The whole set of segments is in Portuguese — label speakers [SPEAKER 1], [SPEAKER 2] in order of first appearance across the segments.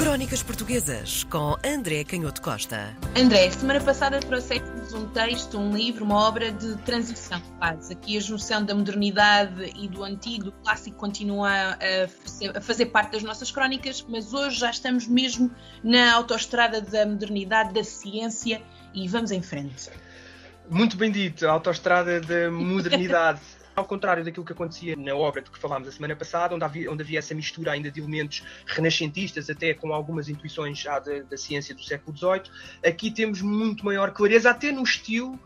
[SPEAKER 1] Crónicas Portuguesas com André Canhoto Costa.
[SPEAKER 2] André, semana passada trouxeste-nos um texto, um livro, uma obra de transição. Faz aqui a junção da modernidade e do antigo, do clássico, continua a, a fazer parte das nossas crónicas, mas hoje já estamos mesmo na autoestrada da modernidade, da ciência e vamos em frente.
[SPEAKER 3] Muito bem dito, a autoestrada da modernidade. Ao contrário daquilo que acontecia na obra de que falámos a semana passada, onde havia, onde havia essa mistura ainda de elementos renascentistas, até com algumas intuições já da, da ciência do século XVIII, aqui temos muito maior clareza, até no estilo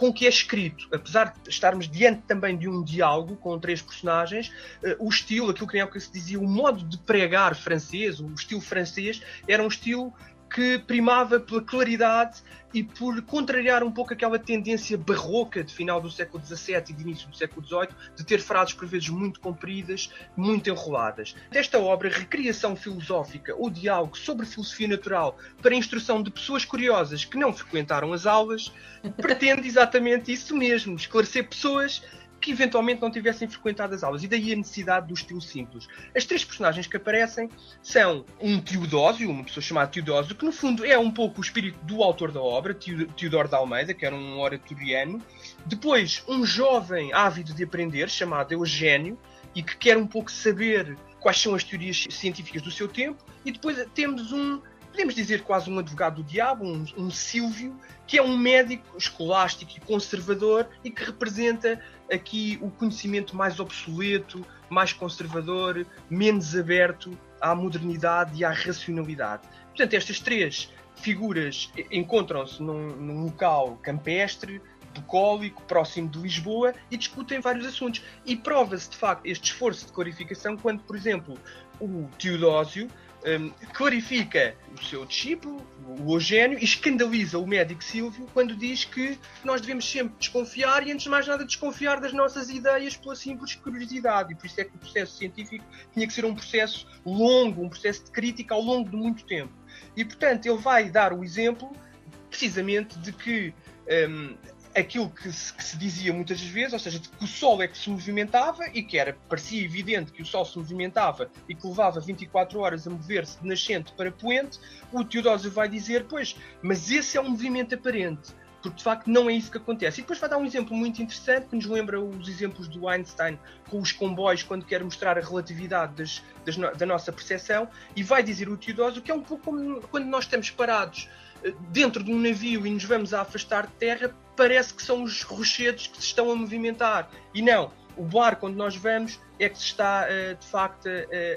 [SPEAKER 3] com que é escrito. Apesar de estarmos diante também de um diálogo com três personagens, uh, o estilo, aquilo que na época se dizia, o modo de pregar francês, o estilo francês, era um estilo que primava pela claridade e por contrariar um pouco aquela tendência barroca de final do século XVII e de início do século XVIII, de ter frases por vezes muito compridas, muito enroladas. Desta obra, Recriação Filosófica ou Diálogo sobre Filosofia Natural para a instrução de pessoas curiosas que não frequentaram as aulas, pretende exatamente isso mesmo, esclarecer pessoas que eventualmente não tivessem frequentado as aulas. E daí a necessidade do estilo simples. As três personagens que aparecem são um Teodósio, uma pessoa chamada Teodósio, que no fundo é um pouco o espírito do autor da obra, Teodoro de Almeida, que era um oratoriano. Depois, um jovem ávido de aprender, chamado Eugênio, e que quer um pouco saber quais são as teorias científicas do seu tempo. E depois temos um podemos dizer quase um advogado do diabo, um, um Silvio, que é um médico escolástico e conservador e que representa aqui o conhecimento mais obsoleto, mais conservador, menos aberto à modernidade e à racionalidade. Portanto, estas três figuras encontram-se num, num local campestre, bucólico, próximo de Lisboa e discutem vários assuntos. E prova-se de facto este esforço de clarificação quando, por exemplo, o Teodósio um, clarifica o seu discípulo, o Eugênio, e escandaliza o médico Silvio quando diz que nós devemos sempre desconfiar e, antes de mais nada, desconfiar das nossas ideias pela simples curiosidade. E por isso é que o processo científico tinha que ser um processo longo, um processo de crítica ao longo de muito tempo. E, portanto, ele vai dar o exemplo precisamente de que um, aquilo que se, que se, dizia muitas vezes, ou seja, que o Sol é que se movimentava e que era, parecia evidente que o Sol se movimentava e que levava 24 horas a mover-se de nascente para poente, o Teodósio vai dizer, pois, mas esse é um movimento aparente, porque de facto não é isso que acontece. E depois vai dar um exemplo muito interessante que nos lembra os exemplos do Einstein com os comboios, quando quer mostrar a relatividade das, das no, da nossa percepção, e vai dizer o Teodósio que é um pouco como quando nós estamos parados dentro de um navio e nos vamos a afastar de terra, parece que são os rochedos que se estão a movimentar. E não, o barco onde nós vamos é que se está uh, de facto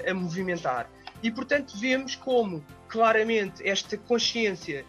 [SPEAKER 3] a movimentar. E portanto vemos como claramente esta consciência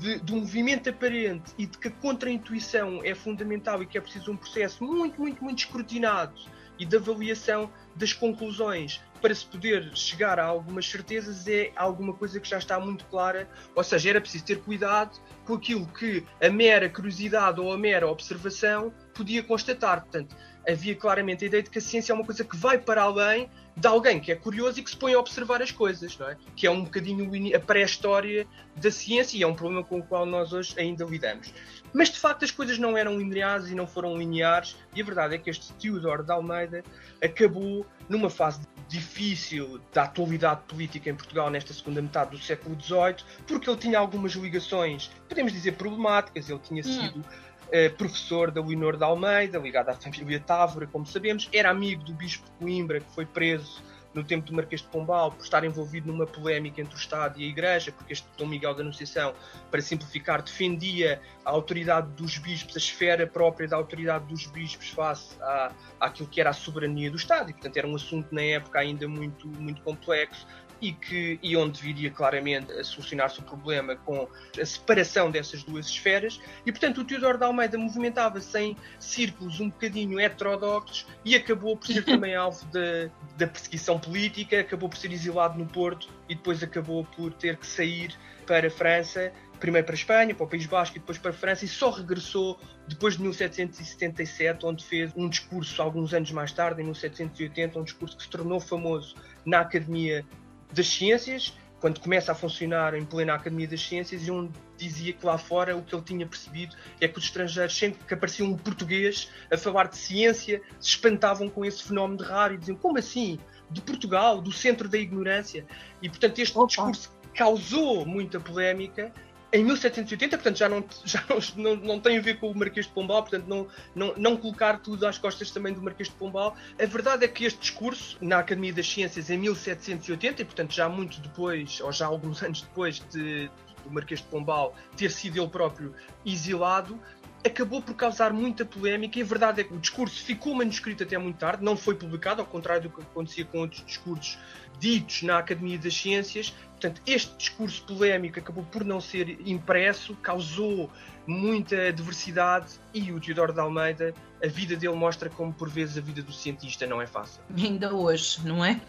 [SPEAKER 3] de, do movimento aparente e de que a contra-intuição é fundamental e que é preciso um processo muito, muito, muito escrutinado e de avaliação das conclusões para se poder chegar a algumas certezas é alguma coisa que já está muito clara, ou seja, era preciso ter cuidado com aquilo que a mera curiosidade ou a mera observação podia constatar. Portanto, havia claramente a ideia de que a ciência é uma coisa que vai para além de alguém que é curioso e que se põe a observar as coisas, não é? Que é um bocadinho a pré-história da ciência e é um problema com o qual nós hoje ainda lidamos. Mas de facto as coisas não eram lineares e não foram lineares, e a verdade é que este Theodore de Almeida acabou numa fase difícil da atualidade política em Portugal nesta segunda metade do século XVIII, porque ele tinha algumas ligações, podemos dizer, problemáticas. Ele tinha hum. sido uh, professor da Leonor de Almeida, ligado à família Távora, como sabemos, era amigo do bispo de Coimbra, que foi preso no tempo do Marquês de Pombal, por estar envolvido numa polémica entre o Estado e a Igreja, porque este Dom Miguel da Anunciação, para simplificar, defendia a autoridade dos bispos, a esfera própria da autoridade dos bispos face à, àquilo que era a soberania do Estado, e portanto era um assunto na época ainda muito, muito complexo, e, que, e onde viria claramente a solucionar-se o problema com a separação dessas duas esferas. E, portanto, o Teodoro de Almeida movimentava-se em círculos um bocadinho heterodoxos e acabou por ser também alvo da, da perseguição política, acabou por ser exilado no Porto e depois acabou por ter que sair para a França primeiro para a Espanha, para o País Basco e depois para a França e só regressou depois de 1777, onde fez um discurso alguns anos mais tarde, em 1780, um discurso que se tornou famoso na Academia das ciências, quando começa a funcionar em plena Academia das Ciências, e onde dizia que lá fora o que ele tinha percebido é que os estrangeiros, sempre que aparecia um português a falar de ciência, se espantavam com esse fenómeno de raro e diziam: como assim? De Portugal, do centro da ignorância. E portanto, este discurso causou muita polémica em 1780, portanto já não, já não, não, tem a ver com o Marquês de Pombal, portanto não, não, não colocar tudo às costas também do Marquês de Pombal. A verdade é que este discurso na Academia das Ciências em 1780, e portanto já muito depois, ou já alguns anos depois de, do Marquês de Pombal ter sido ele próprio exilado, acabou por causar muita polémica e a verdade é que o discurso ficou manuscrito até muito tarde, não foi publicado, ao contrário do que acontecia com outros discursos ditos na Academia das Ciências. Portanto, este discurso polémico acabou por não ser impresso, causou muita diversidade e o Teodoro de Almeida, a vida dele mostra como por vezes a vida do cientista não é fácil.
[SPEAKER 2] Ainda hoje, não é?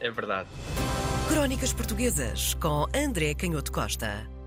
[SPEAKER 3] É verdade.
[SPEAKER 1] Crónicas Portuguesas com André Canhoto Costa.